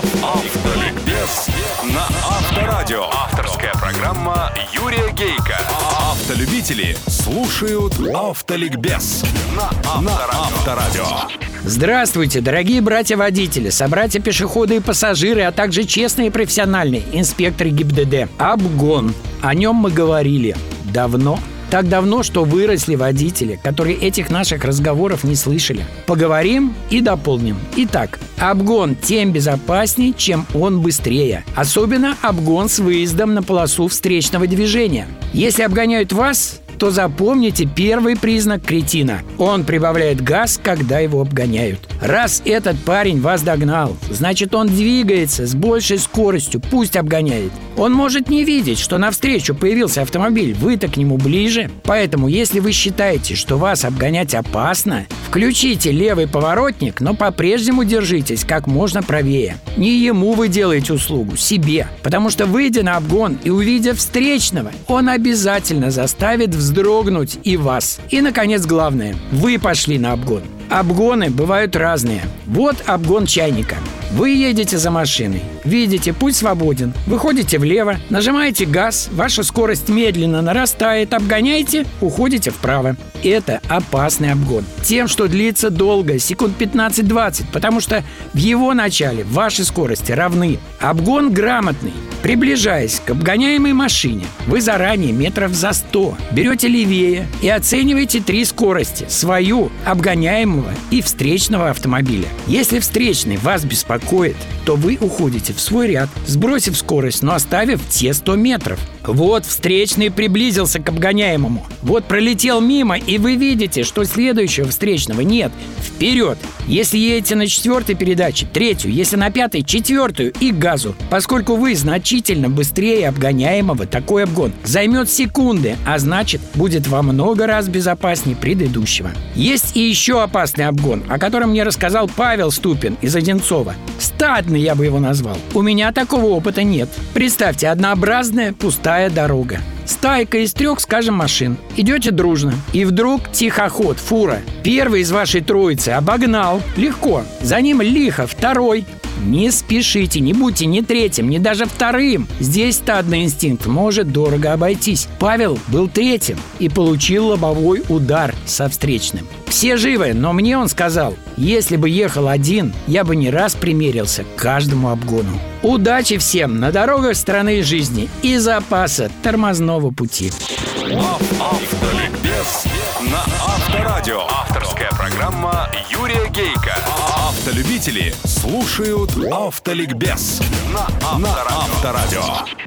Автоликбез на Авторадио. Авторская программа Юрия Гейка. Автолюбители слушают Автоликбез на Авторадио. Здравствуйте, дорогие братья-водители, собратья-пешеходы и пассажиры, а также честные и профессиональные инспекторы ГИБДД. Обгон. О нем мы говорили давно. Так давно, что выросли водители, которые этих наших разговоров не слышали. Поговорим и дополним. Итак, обгон тем безопаснее, чем он быстрее. Особенно обгон с выездом на полосу встречного движения. Если обгоняют вас, то запомните первый признак кретина. Он прибавляет газ, когда его обгоняют. Раз этот парень вас догнал, значит он двигается с большей скоростью, пусть обгоняет. Он может не видеть, что навстречу появился автомобиль, вы-то к нему ближе. Поэтому, если вы считаете, что вас обгонять опасно, включите левый поворотник, но по-прежнему держитесь как можно правее. Не ему вы делаете услугу, себе. Потому что выйдя на обгон и увидя встречного, он обязательно заставит вздрогнуть и вас. И, наконец, главное, вы пошли на обгон. Обгоны бывают разные. Вот обгон чайника. Вы едете за машиной, видите, путь свободен, выходите влево, нажимаете газ, ваша скорость медленно нарастает, обгоняете, уходите вправо. Это опасный обгон. Тем, что длится долго, секунд 15-20, потому что в его начале ваши скорости равны. Обгон грамотный. Приближаясь к обгоняемой машине, вы заранее метров за 100 берете левее и оцениваете три скорости – свою, обгоняемого и встречного автомобиля. Если встречный вас беспокоит, то вы уходите в свой ряд, сбросив скорость, но оставив те 100 метров. Вот встречный приблизился к обгоняемому. Вот пролетел мимо, и вы видите, что следующего встречного нет. Вперед! Если едете на четвертой передаче, третью, если на пятой, четвертую и газу. Поскольку вы значительно быстрее обгоняемого, такой обгон займет секунды, а значит будет во много раз безопаснее предыдущего. Есть и еще опасный обгон, о котором мне рассказал Павел Ступин из Одинцова. Стадный я бы его назвал. У меня такого опыта нет. Представьте, однообразная пустая дорога. Стайка из трех, скажем, машин. Идете дружно. И вдруг тихоход, фура. Первый из вашей троицы обогнал. Легко. За ним лихо. Второй. Не спешите, не будьте ни третьим, ни даже вторым. Здесь стадный инстинкт может дорого обойтись. Павел был третьим и получил лобовой удар со встречным. Все живы, но мне он сказал, если бы ехал один, я бы не раз примерился к каждому обгону. Удачи всем на дорогах страны жизни и запаса тормозного пути. Автоликбез на Авторадио. Авторская программа Юрия Гейка. Автолюбители слушают Автоликбез на Авторадио.